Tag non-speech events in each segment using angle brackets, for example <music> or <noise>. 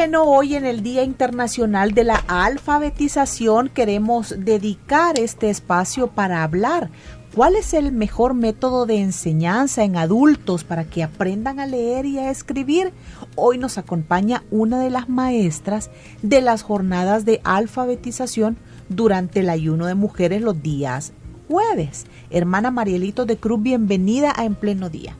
Bueno, hoy en el Día Internacional de la Alfabetización queremos dedicar este espacio para hablar cuál es el mejor método de enseñanza en adultos para que aprendan a leer y a escribir. Hoy nos acompaña una de las maestras de las jornadas de alfabetización durante el ayuno de mujeres los días jueves. Hermana Marielito de Cruz, bienvenida a En Pleno Día.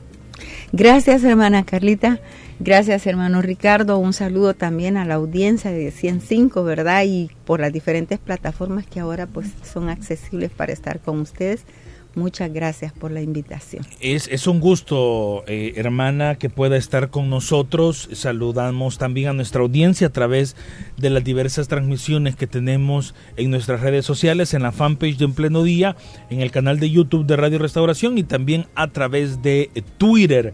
Gracias, hermana Carlita. Gracias, hermano Ricardo. Un saludo también a la audiencia de 105, ¿verdad? Y por las diferentes plataformas que ahora pues son accesibles para estar con ustedes. Muchas gracias por la invitación. Es, un gusto, eh, hermana, que pueda estar con nosotros. Saludamos también a nuestra audiencia a través de las diversas transmisiones que tenemos en nuestras redes sociales, en la fanpage de En Pleno Día, en el canal de YouTube de Radio Restauración y también a través de Twitter.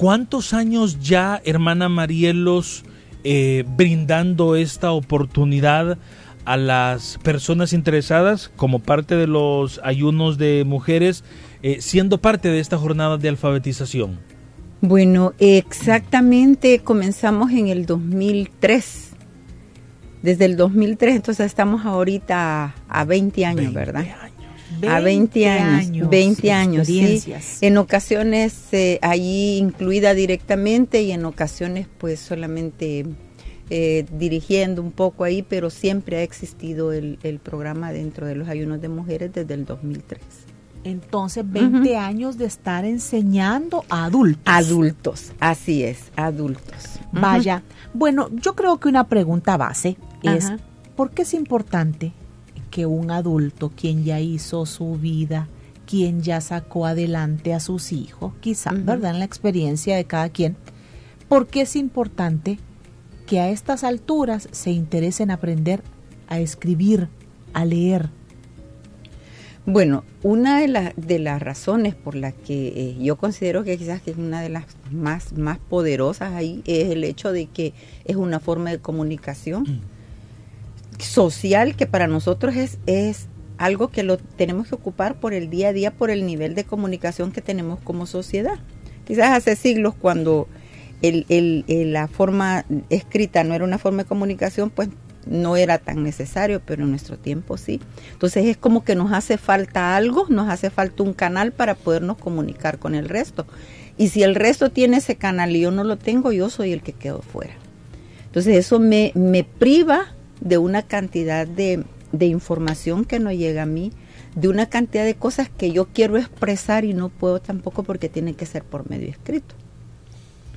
¿Cuántos años ya, hermana Marielos, eh, brindando esta oportunidad a las personas interesadas como parte de los ayunos de mujeres, eh, siendo parte de esta jornada de alfabetización? Bueno, exactamente comenzamos en el 2003. Desde el 2003, entonces estamos ahorita a 20 años, ¿verdad? A 20 años, 20 años, sí. En ocasiones eh, allí incluida directamente y en ocasiones pues solamente eh, dirigiendo un poco ahí, pero siempre ha existido el, programa dentro de los ayunos de mujeres desde el 2003. Entonces, 20 años de estar enseñando a adultos. Adultos, así es, adultos. Vaya, bueno, yo creo que una pregunta base es, ¿por qué es importante que un adulto, quien ya hizo su vida, quien ya sacó adelante a sus hijos, quizá, ¿verdad? En la experiencia de cada quien, ¿por qué es importante que a estas alturas se interese en aprender a escribir, a leer? Bueno, una de, de las razones por las que eh, yo considero que quizás que es una de las más, más poderosas ahí es el hecho de que es una forma de comunicación. Mm social que para nosotros es, es algo que lo tenemos que ocupar por el día a día, por el nivel de comunicación que tenemos como sociedad. Quizás hace siglos cuando el, el, la forma escrita no era una forma de comunicación, pues no era tan necesario, pero en nuestro tiempo sí. Entonces es como que nos hace falta algo, nos hace falta un canal para podernos comunicar con el resto. Y si el resto tiene ese canal y yo no lo tengo, yo soy el que quedo fuera. Entonces eso me, me priva de una cantidad de, información que no llega a mí, de una cantidad de cosas que yo quiero expresar y no puedo tampoco porque tiene que ser por medio escrito.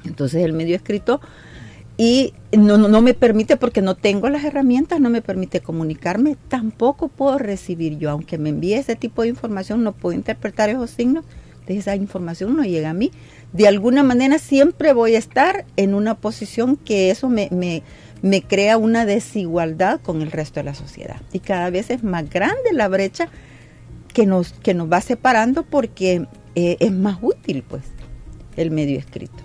Entonces el medio escrito y no, no, me permite porque no tengo las herramientas, no me permite comunicarme, tampoco puedo recibir yo, aunque me envíe ese tipo de información, no puedo interpretar esos signos, de esa información no llega a mí. De alguna manera siempre voy a estar en una posición que eso me, me me crea una desigualdad con el resto de la sociedad. Y cada vez es más grande la brecha que nos, que nos va separando porque eh, es más útil, pues, el medio escrito.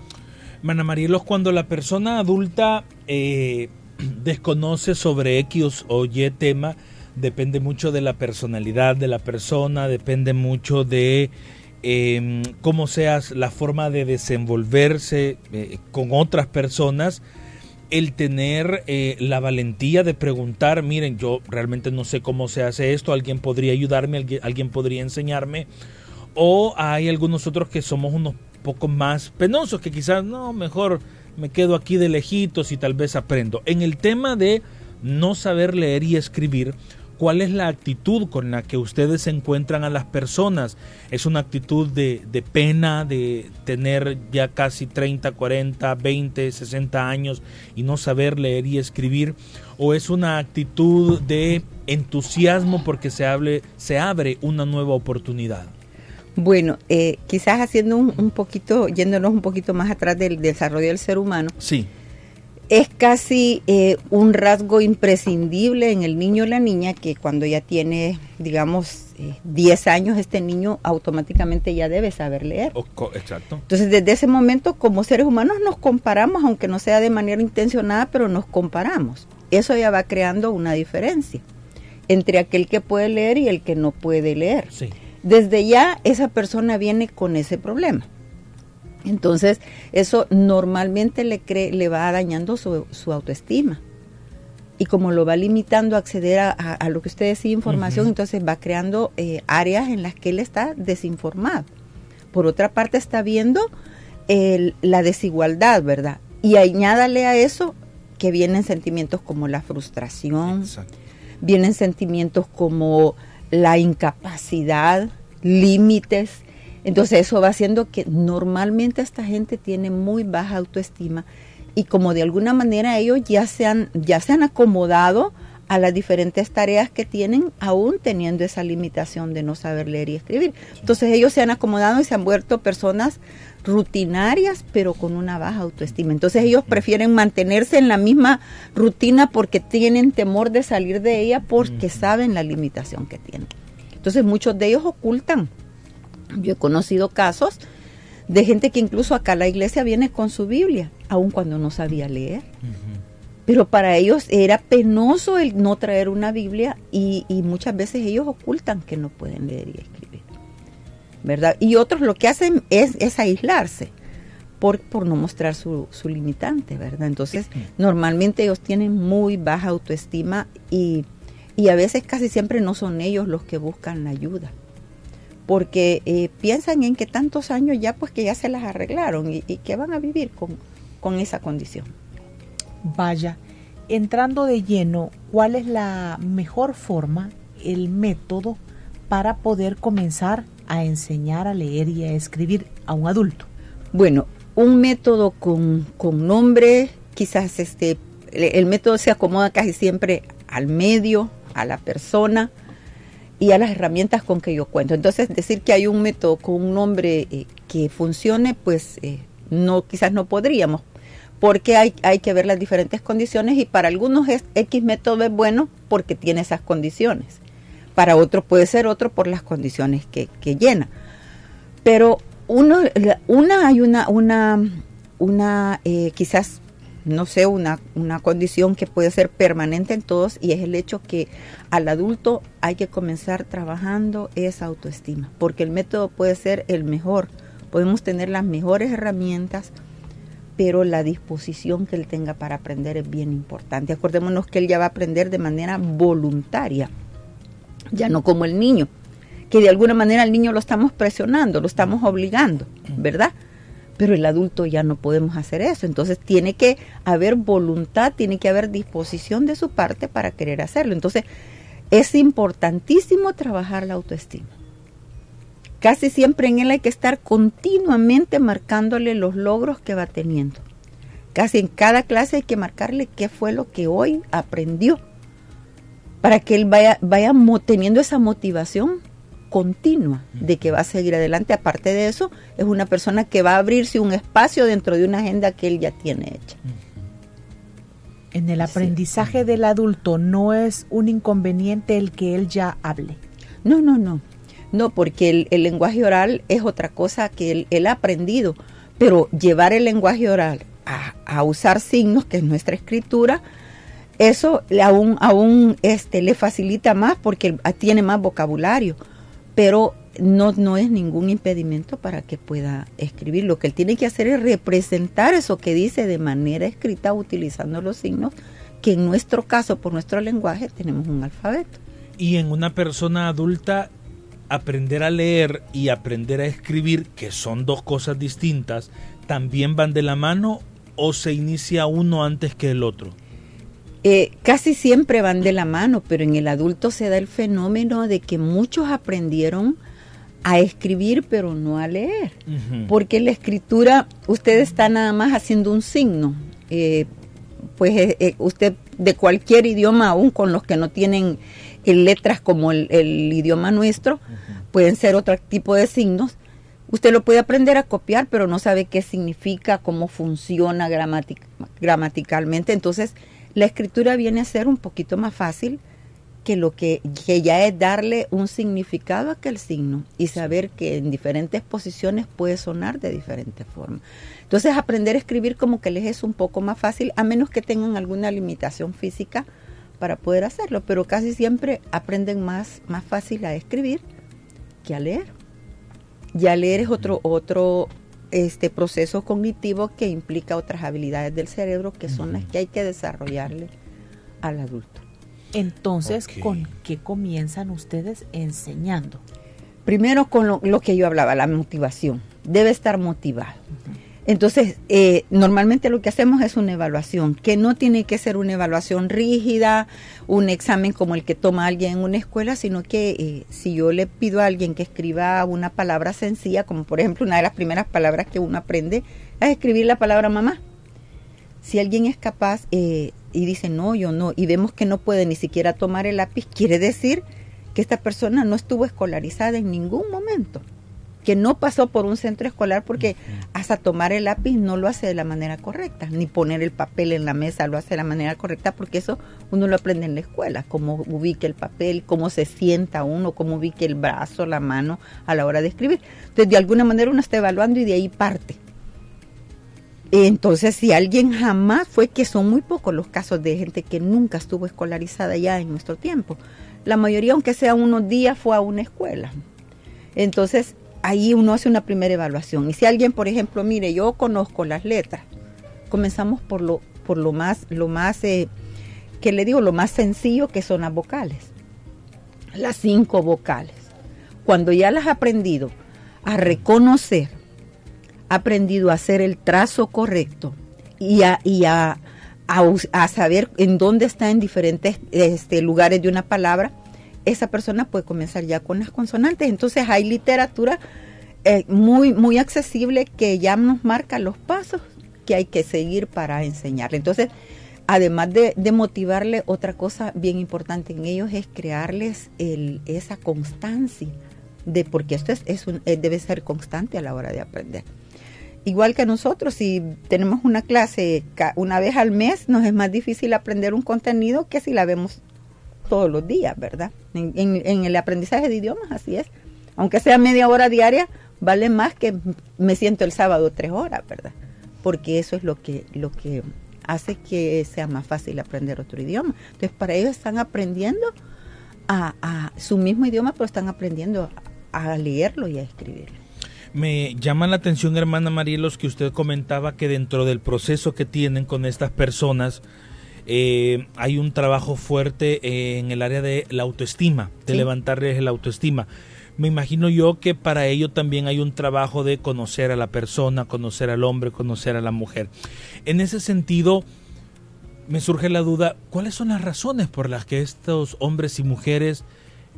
Mana Marielos, cuando la persona adulta eh, <clears throat> desconoce sobre X o Y tema, depende mucho de la personalidad de la persona, depende mucho de em, cómo seas la forma de desenvolverse eh, con otras personas el tener eh, la valentía de preguntar, miren, yo realmente no sé cómo se hace esto, alguien podría ayudarme, alguien, podría enseñarme, o hay algunos otros que somos unos poco más penosos, que quizás, no, mejor me quedo aquí de lejitos y tal vez aprendo. En el tema de no saber leer y escribir, ¿Cuál es la actitud con la que ustedes encuentran a las personas? ¿Es una actitud de, de, pena, de tener ya casi 30, 40, 20, 60 años y no saber leer y escribir? ¿O es una actitud de entusiasmo porque se, hable, se abre una nueva oportunidad? Bueno, eh, quizás haciendo un, un, poquito, yéndonos un poquito más atrás del desarrollo del ser humano. Sí es casi eh, un rasgo imprescindible en el niño o la niña que cuando ya tiene, digamos, eh, 10 años, este niño automáticamente ya debe saber leer. Exacto. Entonces, desde ese momento, como seres humanos, nos comparamos, aunque no sea de manera intencionada, pero nos comparamos. Eso ya va creando una diferencia entre aquel que puede leer y el que no puede leer. Sí. Desde ya, esa persona viene con ese problema. Entonces, eso normalmente le, cree, le va dañando su, su, autoestima. Y como lo va limitando a acceder a, a, a lo que usted decía, información, uh -huh. entonces va creando eh, áreas en las que él está desinformado. Por otra parte, está viendo el, la desigualdad, ¿verdad? Y añádale a eso que vienen sentimientos como la frustración, Exacto. vienen sentimientos como la incapacidad, límites, entonces eso va haciendo que normalmente esta gente tiene muy baja autoestima y como de alguna manera ellos ya se han, ya se han acomodado a las diferentes tareas que tienen, aún teniendo esa limitación de no saber leer y escribir. Entonces ellos se han acomodado y se han vuelto personas rutinarias, pero con una baja autoestima. Entonces ellos prefieren mantenerse en la misma rutina porque tienen temor de salir de ella porque saben la limitación que tienen. Entonces muchos de ellos ocultan yo he conocido casos de gente que incluso acá a la iglesia viene con su Biblia, aun cuando no sabía leer. Uh -huh. Pero para ellos era penoso el no traer una Biblia y, y, muchas veces ellos ocultan que no pueden leer y escribir. ¿Verdad? Y otros lo que hacen es, es aislarse por, por no mostrar su, su limitante, ¿verdad? Entonces, normalmente ellos tienen muy baja autoestima y, y a veces casi siempre no son ellos los que buscan la ayuda porque eh, piensan en que tantos años ya pues que ya se las arreglaron y, y que van a vivir con, con, esa condición. Vaya, entrando de lleno, ¿cuál es la mejor forma, el método para poder comenzar a enseñar a leer y a escribir a un adulto? Bueno, un método con, con nombre, quizás este, el método se acomoda casi siempre al medio, a la persona, y a las herramientas con que yo cuento. Entonces, decir que hay un método con un nombre eh, que funcione, pues eh, no, quizás no podríamos, porque hay, hay que ver las diferentes condiciones y para algunos es, X método es bueno porque tiene esas condiciones. Para otros puede ser otro por las condiciones que, que llena. Pero uno, una hay una, una, una eh, quizás no sé, una, una condición que puede ser permanente en todos y es el hecho que al adulto hay que comenzar trabajando esa autoestima, porque el método puede ser el mejor, podemos tener las mejores herramientas, pero la disposición que él tenga para aprender es bien importante. Acordémonos que él ya va a aprender de manera voluntaria, ya no como el niño, que de alguna manera al niño lo estamos presionando, lo estamos obligando, ¿verdad? Pero el adulto ya no podemos hacer eso. Entonces tiene que haber voluntad, tiene que haber disposición de su parte para querer hacerlo. Entonces es importantísimo trabajar la autoestima. Casi siempre en él hay que estar continuamente marcándole los logros que va teniendo. Casi en cada clase hay que marcarle qué fue lo que hoy aprendió para que él vaya, vaya teniendo esa motivación continua de que va a seguir adelante. Aparte de eso, es una persona que va a abrirse un espacio dentro de una agenda que él ya tiene hecha. En el aprendizaje sí. del adulto no es un inconveniente el que él ya hable. No, no, no. No, porque el, el lenguaje oral es otra cosa que él, él, ha aprendido. Pero llevar el lenguaje oral a, a usar signos, que es nuestra escritura, eso aún, aún este, le facilita más porque tiene más vocabulario pero no, no es ningún impedimento para que pueda escribir. Lo que él tiene que hacer es representar eso que dice de manera escrita utilizando los signos, que en nuestro caso, por nuestro lenguaje, tenemos un alfabeto. Y en una persona adulta, aprender a leer y aprender a escribir, que son dos cosas distintas, también van de la mano o se inicia uno antes que el otro? Eh, casi siempre van de la mano, pero en el adulto se da el fenómeno de que muchos aprendieron a escribir pero no a leer, porque la escritura usted está nada más haciendo un signo, eh, pues eh, eh, usted de cualquier idioma, aún con los que no tienen letras como el, idioma nuestro, pueden ser otro tipo de signos, usted lo puede aprender a copiar, pero no sabe qué significa, cómo funciona gramaticalmente, entonces la escritura viene a ser un poquito más fácil que lo que, que, ya es darle un significado a aquel signo y saber que en diferentes posiciones puede sonar de diferentes formas. Entonces aprender a escribir como que les es un poco más fácil, a menos que tengan alguna limitación física para poder hacerlo, pero casi siempre aprenden más, más fácil a escribir que a leer. Y a leer es otro, otro este proceso cognitivo que implica otras habilidades del cerebro que son las que hay que desarrollarle al adulto. Entonces, ¿con qué comienzan ustedes enseñando? Primero con lo, que yo hablaba, la motivación. Debe estar motivado. Entonces, eh, normalmente lo que hacemos es una evaluación, que no tiene que ser una evaluación rígida, un examen como el que toma alguien en una escuela, sino que eh, si yo le pido a alguien que escriba una palabra sencilla, como por ejemplo una de las primeras palabras que uno aprende, es escribir la palabra mamá. Si alguien es capaz eh, y dice, no, yo no, y vemos que no puede ni siquiera tomar el lápiz, quiere decir que esta persona no estuvo escolarizada en ningún momento, que no pasó por un centro escolar porque hasta tomar el lápiz no lo hace de la manera correcta, ni poner el papel en la mesa lo hace de la manera correcta, porque eso uno lo aprende en la escuela, cómo ubique el papel, cómo se sienta uno, cómo ubique el brazo, la mano a la hora de escribir. Entonces, de alguna manera uno está evaluando y de ahí parte. Entonces, si alguien jamás fue, que son muy pocos los casos de gente que nunca estuvo escolarizada ya en nuestro tiempo. La mayoría, aunque sea unos días, fue a una escuela. Entonces, ahí uno hace una primera evaluación. Y si alguien, por ejemplo, mire, yo conozco las letras, comenzamos por lo, por lo más, lo más, eh, que le digo, lo más sencillo que son las vocales. Las cinco vocales. Cuando ya las ha aprendido a reconocer, aprendido a hacer el trazo correcto y a, y a, a, saber en dónde está en diferentes este, lugares de una palabra, esa persona puede comenzar ya con las consonantes. Entonces hay literatura eh, muy, muy accesible que ya nos marca los pasos que hay que seguir para enseñarle. Entonces, además de, de, motivarle, otra cosa bien importante en ellos es crearles esa constancia de porque esto es, es un, eh, debe ser constante a la hora de aprender igual que nosotros, si tenemos una clase una vez al mes, nos es más difícil aprender un contenido que si la vemos todos los días, ¿verdad? En, el aprendizaje de idiomas, así es. Aunque sea media hora diaria, vale más que me siento el sábado tres horas, ¿verdad? Porque eso es lo que, lo que hace que sea más fácil aprender otro idioma. Entonces, para ellos están aprendiendo a, a su mismo idioma, pero están aprendiendo a leerlo y a escribirlo. Me llama la atención, hermana Marielos, que usted comentaba que dentro del proceso que tienen con estas personas eh, hay un trabajo fuerte en el área de la autoestima, de levantarles la autoestima. Me imagino yo que para ello también hay un trabajo de conocer a la persona, conocer al hombre, conocer a la mujer. En ese sentido, me surge la duda, ¿cuáles son las razones por las que estos hombres y mujeres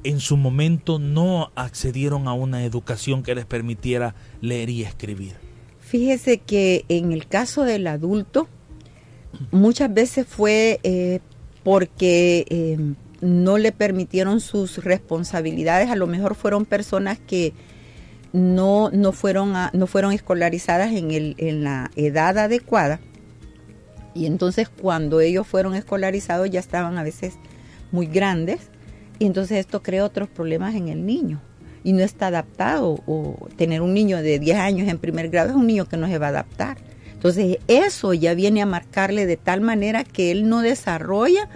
en su momento no accedieron a una educación que les permitiera leer y escribir? Fíjese que en el caso del adulto, muchas veces fue eh, porque eh, no le permitieron sus responsabilidades, a lo mejor fueron personas que no, no, fueron, no fueron escolarizadas en, el, en la edad adecuada. Y entonces cuando ellos fueron escolarizados ya estaban a veces muy grandes y entonces esto crea otros problemas en el niño y no está adaptado. O tener un niño de 10 años en primer grado es un niño que no se va a adaptar. Entonces eso ya viene a marcarle de tal manera que él no desarrolla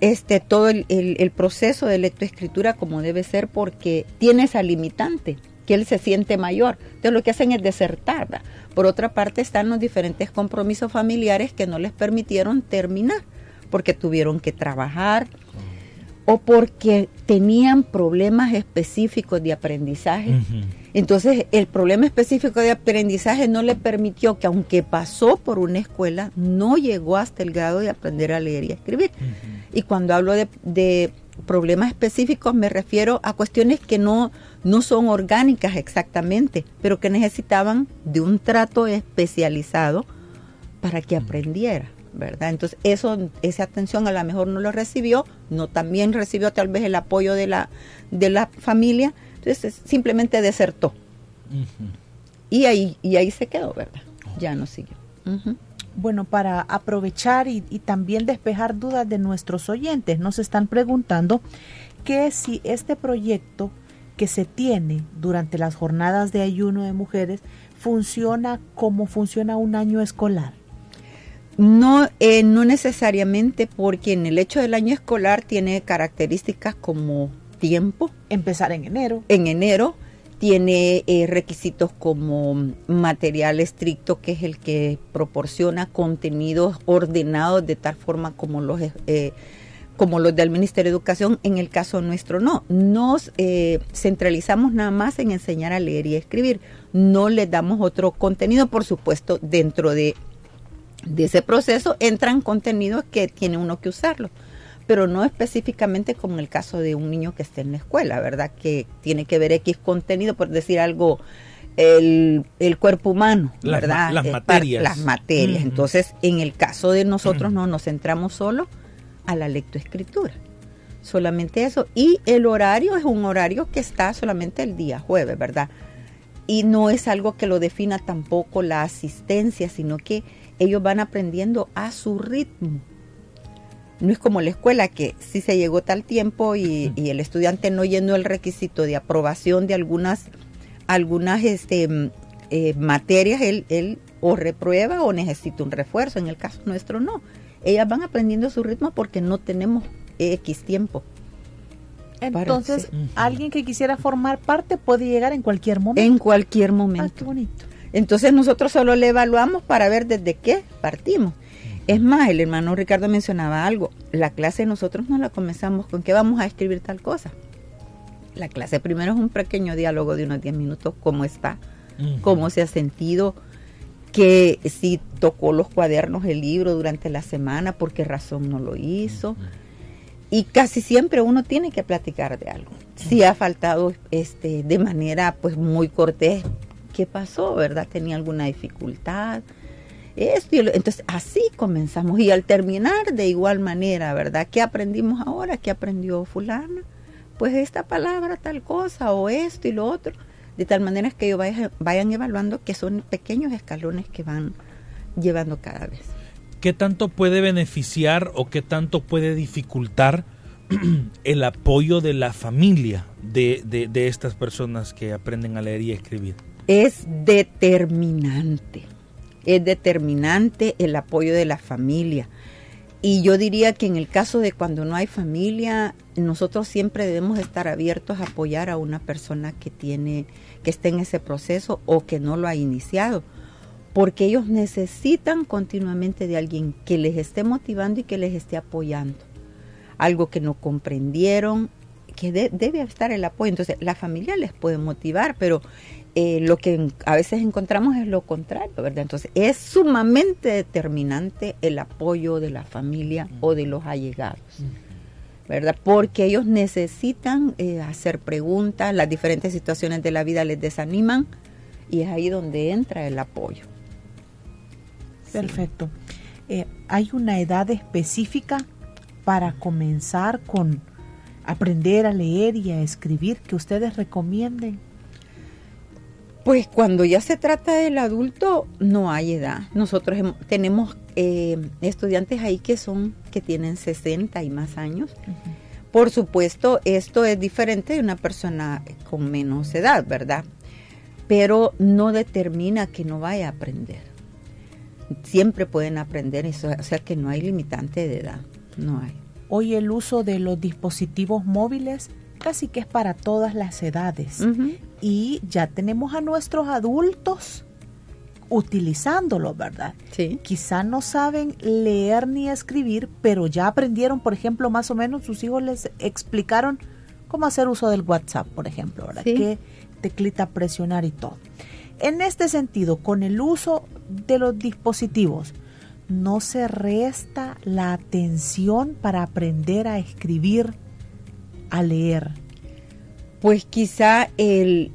este todo el, proceso de lectoescritura como debe ser porque tiene esa limitante que él se siente mayor. Entonces lo que hacen es desertar. Por otra parte están los diferentes compromisos familiares que no les permitieron terminar porque tuvieron que trabajar, o porque tenían problemas específicos de aprendizaje. Entonces, el problema específico de aprendizaje no le permitió que, aunque pasó por una escuela, no llegó hasta el grado de aprender a leer y a escribir. Y cuando hablo de, de, problemas específicos, me refiero a cuestiones que no, no son orgánicas exactamente, pero que necesitaban de un trato especializado para que aprendiera. ¿verdad? Entonces, eso, esa atención a lo mejor no lo recibió, no también recibió tal vez el apoyo de la, de la familia, entonces simplemente desertó. y, ahí, y ahí se quedó, ¿verdad? Ya no siguió. Bueno, para aprovechar y, y, también despejar dudas de nuestros oyentes, nos están preguntando que si este proyecto que se tiene durante las jornadas de ayuno de mujeres funciona como funciona un año escolar. No, eh, no necesariamente porque en el hecho del año escolar tiene características como tiempo. Empezar en enero. En enero tiene eh, requisitos como material estricto, que es el que proporciona contenidos ordenados de tal forma como los, eh, como los del Ministerio de Educación. En el caso nuestro, no. Nos eh, centralizamos nada más en enseñar a leer y escribir. No le damos otro contenido, por supuesto, dentro de de ese proceso entran contenidos que tiene uno que usarlo, pero no específicamente como en el caso de un niño que esté en la escuela, ¿verdad? Que tiene que ver X contenido, por decir algo, el, el cuerpo humano, ¿verdad? Las, materias. Las materias. Entonces, en el caso de nosotros no nos centramos solo a la lectoescritura. Solamente eso. Y el horario es un horario que está solamente el día jueves, ¿verdad? Y no es algo que lo defina tampoco la asistencia, sino que ellos van aprendiendo a su ritmo. No es como la escuela que si se llegó tal tiempo y, el estudiante no llenó el requisito de aprobación de algunas, algunas este, eh, materias, él, él o reprueba o necesita un refuerzo. En el caso nuestro no. Ellas van aprendiendo a su ritmo porque no tenemos X tiempo. Entonces, alguien que quisiera formar parte puede llegar en cualquier momento. En cualquier momento. Ah, qué bonito. Entonces nosotros solo le evaluamos para ver desde qué partimos. Es más, el hermano Ricardo mencionaba algo. La clase nosotros no la comenzamos con que vamos a escribir tal cosa. La clase primero es un pequeño diálogo de unos 10 minutos, cómo está, cómo se ha sentido, que si tocó los cuadernos el libro durante la semana, por qué razón no lo hizo. Y casi siempre uno tiene que platicar de algo. Si ha faltado este, de manera pues muy cortés, qué pasó, ¿verdad? Tenía alguna dificultad. Esto entonces así comenzamos y al terminar de igual manera, ¿verdad? ¿Qué aprendimos ahora? ¿Qué aprendió fulana? Pues esta palabra tal cosa o esto y lo otro, de tal manera que ellos vayan, vayan evaluando que son pequeños escalones que van llevando cada vez. ¿Qué tanto puede beneficiar o qué tanto puede dificultar <clears throat> el apoyo de la familia de, de, de estas personas que aprenden a leer y escribir? es determinante. Es determinante el apoyo de la familia. Y yo diría que en el caso de cuando no hay familia, nosotros siempre debemos estar abiertos a apoyar a una persona que tiene, que esté en ese proceso o que no lo ha iniciado. Porque ellos necesitan continuamente de alguien que les esté motivando y que les esté apoyando. Algo que no comprendieron, que debe estar el apoyo. Entonces, la familia les puede motivar, pero eh, lo que a veces encontramos es lo contrario, ¿verdad? Entonces, es sumamente determinante el apoyo de la familia o de los allegados, ¿verdad? Porque ellos necesitan eh, hacer preguntas, las diferentes situaciones de la vida les desaniman y es ahí donde entra el apoyo. Perfecto. Eh, ¿Hay una edad específica para comenzar con aprender a leer y a escribir que ustedes recomienden? Pues cuando ya se trata del adulto no hay edad. Nosotros tenemos eh, estudiantes ahí que son que tienen 60 y más años. Por supuesto, esto es diferente de una persona con menos edad, ¿verdad? Pero no determina que no vaya a aprender. Siempre pueden aprender, eso, o sea que no hay limitante de edad, no hay. Hoy el uso de los dispositivos móviles casi que es para todas las edades. Y ya tenemos a nuestros adultos utilizándolo, ¿verdad? Sí. Quizá no saben leer ni escribir, pero ya aprendieron, por ejemplo, más o menos sus hijos les explicaron cómo hacer uso del WhatsApp, por ejemplo, ¿verdad? ¿Qué, teclita presionar y todo. En este sentido, con el uso de los dispositivos, no se resta la atención para aprender a escribir, a leer. Pues quizá el,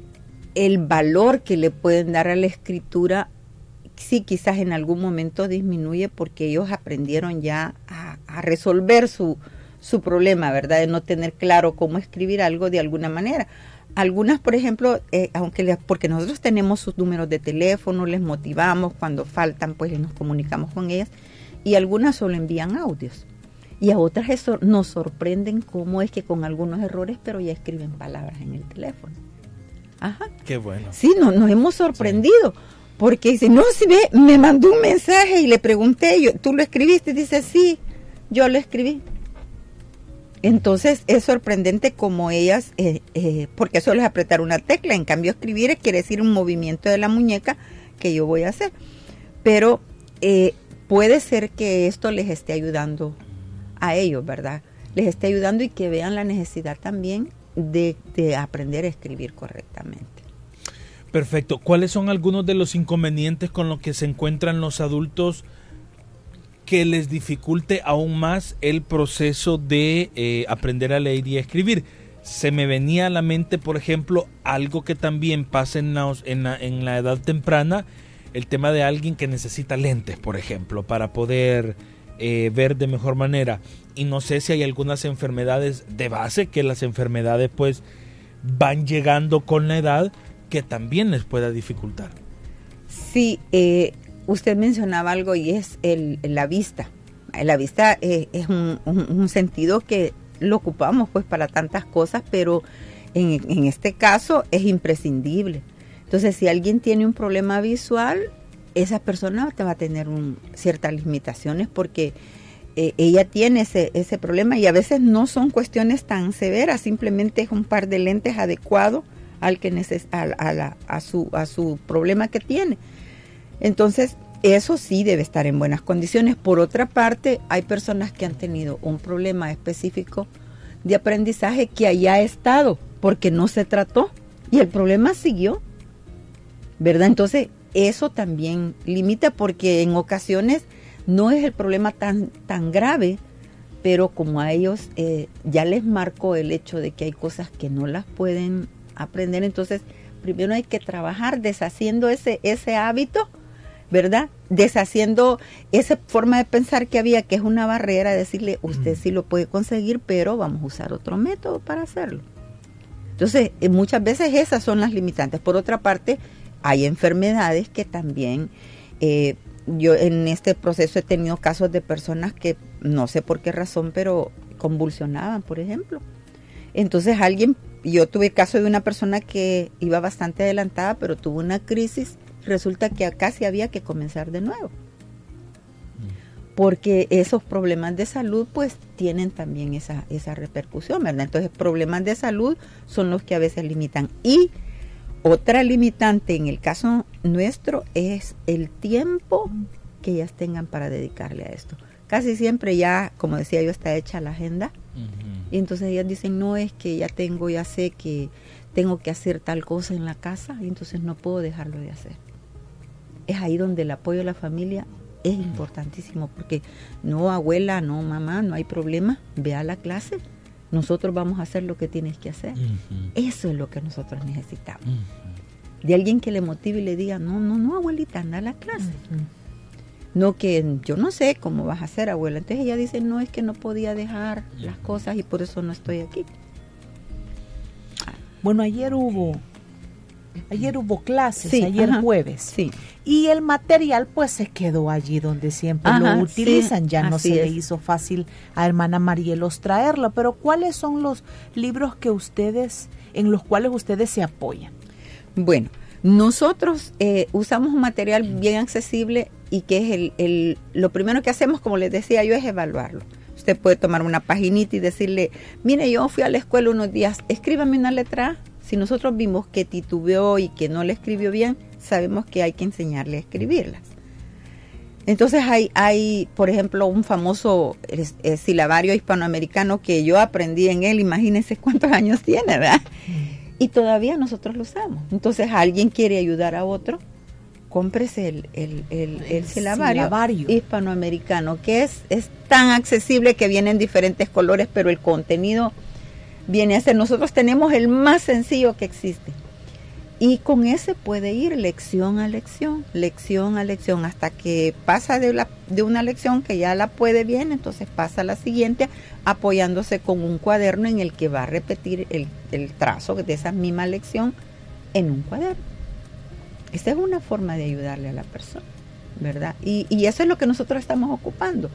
el valor que le pueden dar a la escritura, sí quizás en algún momento disminuye porque ellos aprendieron ya a, resolver su, su problema, ¿verdad? De no tener claro cómo escribir algo de alguna manera. Algunas, por ejemplo, eh, aunque porque nosotros tenemos sus números de teléfono, les motivamos, cuando faltan, pues nos comunicamos con ellas, y algunas solo envían audios. Y a otras eso nos sorprenden cómo es que con algunos errores, pero ya escriben palabras en el teléfono. Ajá. Qué bueno. Sí, no, nos hemos sorprendido. Porque dice, no, si ve, me mandó un mensaje y le pregunté, yo, ¿tú lo escribiste? Dice, sí, yo lo escribí. Entonces es sorprendente como ellas, eh, eh, porque solo es apretar una tecla, en cambio escribir quiere decir un movimiento de la muñeca que yo voy a hacer. Pero eh, puede ser que esto les esté ayudando a ellos, ¿verdad? Les esté ayudando y que vean la necesidad también de, de aprender a escribir correctamente. Perfecto. ¿Cuáles son algunos de los inconvenientes con los que se encuentran los adultos? que les dificulte aún más el proceso de eh, aprender a leer y a escribir. Se me venía a la mente, por ejemplo, algo que también pasa en la, en la, edad temprana, el tema de alguien que necesita lentes, por ejemplo, para poder eh, ver de mejor manera. Y no sé si hay algunas enfermedades de base, que las enfermedades pues van llegando con la edad, que también les pueda dificultar. Sí, eh, usted mencionaba algo y es la vista. La vista eh, es un, sentido que lo ocupamos pues para tantas cosas, pero en, este caso es imprescindible. Entonces, si alguien tiene un problema visual, esa persona te va a tener ciertas limitaciones porque eh, ella tiene ese, ese problema y a veces no son cuestiones tan severas, simplemente es un par de lentes adecuado al que neces a, a, su, a su problema que tiene. Entonces, eso sí debe estar en buenas condiciones. Por otra parte, hay personas que han tenido un problema específico de aprendizaje que haya estado porque no se trató y el problema siguió. ¿Verdad? Entonces, eso también limita porque en ocasiones no es el problema tan, tan grave, pero como a ellos eh, ya les marcó el hecho de que hay cosas que no las pueden aprender, entonces primero hay que trabajar deshaciendo ese, ese hábito ¿verdad? Deshaciendo esa forma de pensar que había, que es una barrera, decirle, usted sí lo puede conseguir, pero vamos a usar otro método para hacerlo. Entonces, eh, muchas veces esas son las limitantes. Por otra parte, hay enfermedades que también, eh, yo en este proceso he tenido casos de personas que no sé por qué razón, pero convulsionaban, por ejemplo. Entonces alguien, yo tuve caso de una persona que iba bastante adelantada, pero tuvo una crisis resulta que casi había que comenzar de nuevo. Porque esos problemas de salud pues tienen también esa, esa repercusión, ¿verdad? Entonces problemas de salud son los que a veces limitan. Y otra limitante en el caso nuestro es el tiempo que ellas tengan para dedicarle a esto. Casi siempre ya, como decía yo, está hecha la agenda. Y entonces ellas dicen, no es que ya tengo, ya sé que tengo que hacer tal cosa en la casa y entonces no puedo dejarlo de hacer es ahí donde el apoyo de la familia es importantísimo, porque no abuela, no mamá, no hay problema, ve a la clase, nosotros vamos a hacer lo que tienes que hacer. Eso es lo que nosotros necesitamos. De alguien que le motive y le diga, no, no, no, abuelita, anda a la clase. No que yo no sé cómo vas a hacer, abuela. Entonces ella dice, no, es que no podía dejar las cosas y por eso no estoy aquí. Bueno, ayer hubo Ayer hubo clases, ayer jueves. Sí. Y el material pues se quedó allí donde siempre lo utilizan. ya no se le hizo fácil a hermana Marielos traerlo. Pero ¿cuáles son los libros que ustedes, en los cuales ustedes se apoyan? Bueno, nosotros eh, usamos un material bien accesible y que es el, el, lo primero que hacemos, como les decía yo, es evaluarlo. Usted puede tomar una paginita y decirle, mire, yo fui a la escuela unos días, escríbame una letra si nosotros vimos que titubeó y que no le escribió bien, sabemos que hay que enseñarle a escribirlas. Entonces hay, hay por ejemplo, un famoso silabario hispanoamericano que yo aprendí en él, imagínense cuántos años tiene, ¿verdad? y todavía nosotros lo usamos. Entonces, alguien quiere ayudar a otro, cómprese el, el, el, el silabario, hispanoamericano, que es, es tan accesible que viene en diferentes colores, pero el contenido viene a ser, nosotros tenemos el más sencillo que existe. Y con ese puede ir lección a lección, lección a lección, hasta que pasa de, la, de una lección que ya la puede bien, entonces pasa a la siguiente apoyándose con un cuaderno en el que va a repetir el, el trazo de esa misma lección en un cuaderno. Esta es una forma de ayudarle a la persona, ¿verdad? Y, y eso es lo que nosotros estamos ocupando.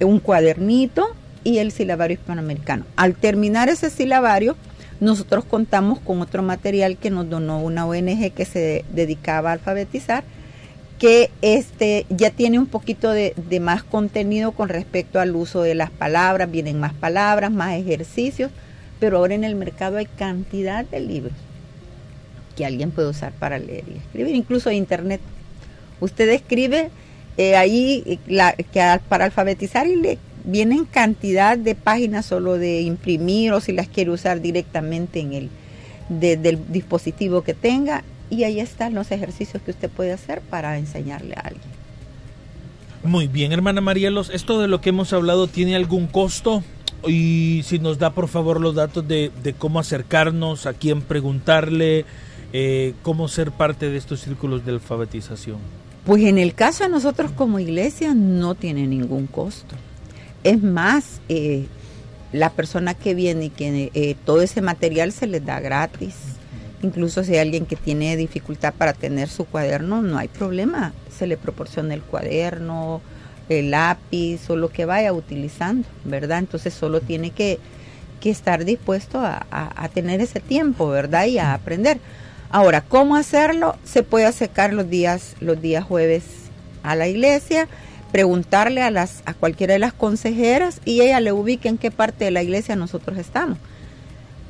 Un cuadernito y el silabario hispanoamericano. Al terminar ese silabario, nosotros contamos con otro material que nos donó una ONG que se dedicaba a alfabetizar, que este ya tiene un poquito de, más contenido con respecto al uso de las palabras, vienen más palabras, más ejercicios, pero ahora en el mercado hay cantidad de libros que alguien puede usar para leer y escribir, incluso internet. Usted escribe eh, ahí eh, la, que para alfabetizar y le vienen cantidad de páginas solo de imprimir o si las quiere usar directamente en el del dispositivo que tenga y ahí están los ejercicios que usted puede hacer para enseñarle a alguien. Muy bien, hermana Marielos, esto de lo que hemos hablado tiene algún costo y si nos da por favor los datos de, de cómo acercarnos, a quién preguntarle, eh, cómo ser parte de estos círculos de alfabetización? Pues en el caso de nosotros como iglesia no tiene ningún costo. Es más, eh, la persona que viene y que eh, todo ese material se les da gratis. Incluso si hay alguien que tiene dificultad para tener su cuaderno, no hay problema. Se le proporciona el cuaderno, el lápiz o lo que vaya utilizando, ¿verdad? Entonces solo tiene que, que estar dispuesto a, a, a tener ese tiempo, ¿verdad? Y a aprender. Ahora, ¿cómo hacerlo? Se puede acercar los días, los días jueves a la iglesia, preguntarle a las, a cualquiera de las consejeras y ella le ubique en qué parte de la iglesia nosotros estamos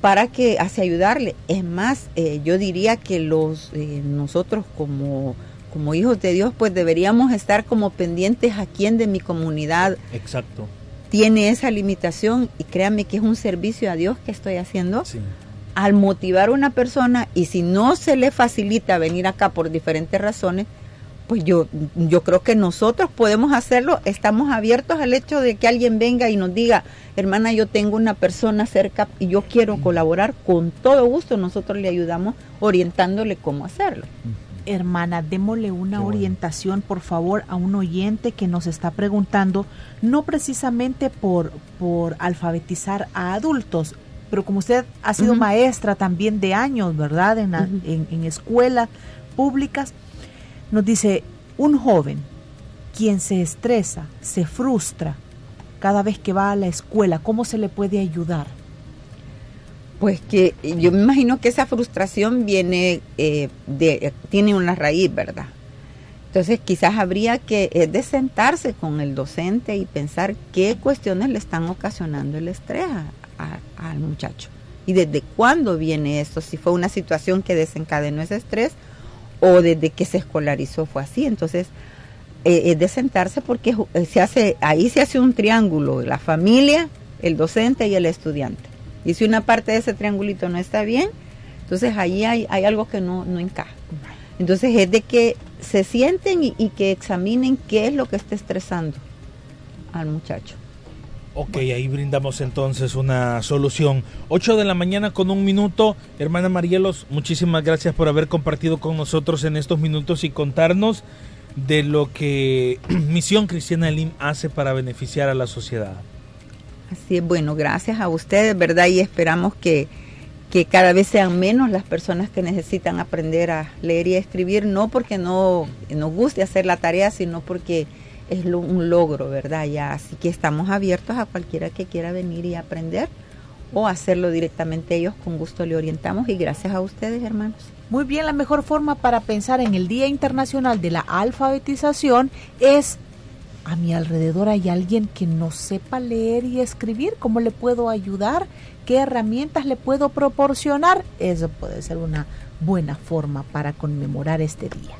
para que hace ayudarle. Es más, eh, yo diría que los eh, nosotros como como hijos de Dios, pues deberíamos estar como pendientes a quién de mi comunidad. Exacto. Tiene esa limitación y créanme que es un servicio a Dios que estoy haciendo. Sí al motivar a una persona y si no se le facilita venir acá por diferentes razones, pues yo, yo creo que nosotros podemos hacerlo, estamos abiertos al hecho de que alguien venga y nos diga, hermana, yo tengo una persona cerca y yo quiero colaborar, con todo gusto nosotros le ayudamos orientándole cómo hacerlo. Hermana, démosle una orientación, por favor, a un oyente que nos está preguntando, no precisamente por, por alfabetizar a adultos, pero como usted ha sido uh -huh. maestra también de años, ¿verdad? En, uh -huh. en, en escuelas públicas, nos dice, un joven quien se estresa, se frustra cada vez que va a la escuela, ¿cómo se le puede ayudar? Pues que yo me imagino que esa frustración viene eh, de, tiene una raíz, ¿verdad? Entonces quizás habría que eh, de sentarse con el docente y pensar qué cuestiones le están ocasionando el estrés al muchacho. ¿Y desde cuándo viene esto? Si fue una situación que desencadenó ese estrés o desde que se escolarizó fue así. Entonces, eh, es de sentarse porque se hace, ahí se hace un triángulo, la familia, el docente y el estudiante. Y si una parte de ese triangulito no está bien, entonces ahí hay, algo que no, encaja. Entonces es de que se sienten y que examinen qué es lo que está estresando al muchacho. Ok, ahí brindamos entonces una solución. 8 de la mañana con un minuto. Hermana Marielos, muchísimas gracias por haber compartido con nosotros en estos minutos y contarnos de lo que <clears throat> Misión Cristiana Lim hace para beneficiar a la sociedad. Así es, bueno, gracias a ustedes, ¿verdad? Y esperamos que, que cada vez sean menos las personas que necesitan aprender a leer y escribir, no porque no nos guste hacer la tarea, sino porque es lo, un logro, ¿verdad? Ya, así que estamos abiertos a cualquiera que quiera venir y aprender o hacerlo directamente ellos, con gusto le orientamos y gracias a ustedes, hermanos. Muy bien, la mejor forma para pensar en el Día Internacional de la Alfabetización es a mi alrededor hay alguien que no sepa leer y escribir, ¿cómo le puedo ayudar? ¿Qué herramientas le puedo proporcionar? Eso puede ser una buena forma para conmemorar este día.